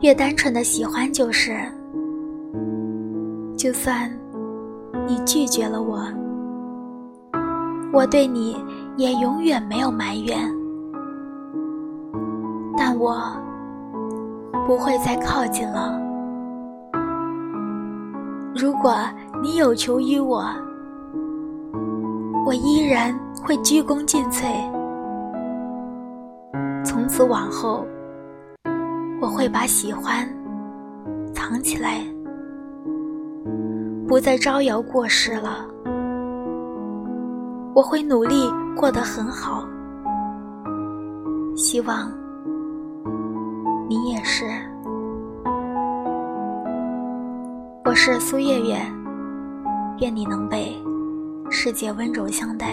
越单纯的喜欢就是，就算你拒绝了我，我对你也永远没有埋怨，但我不会再靠近了。如果你有求于我，我依然会鞠躬尽瘁。从此往后。我会把喜欢藏起来，不再招摇过市了。我会努力过得很好，希望你也是。我是苏月月，愿你能被世界温柔相待。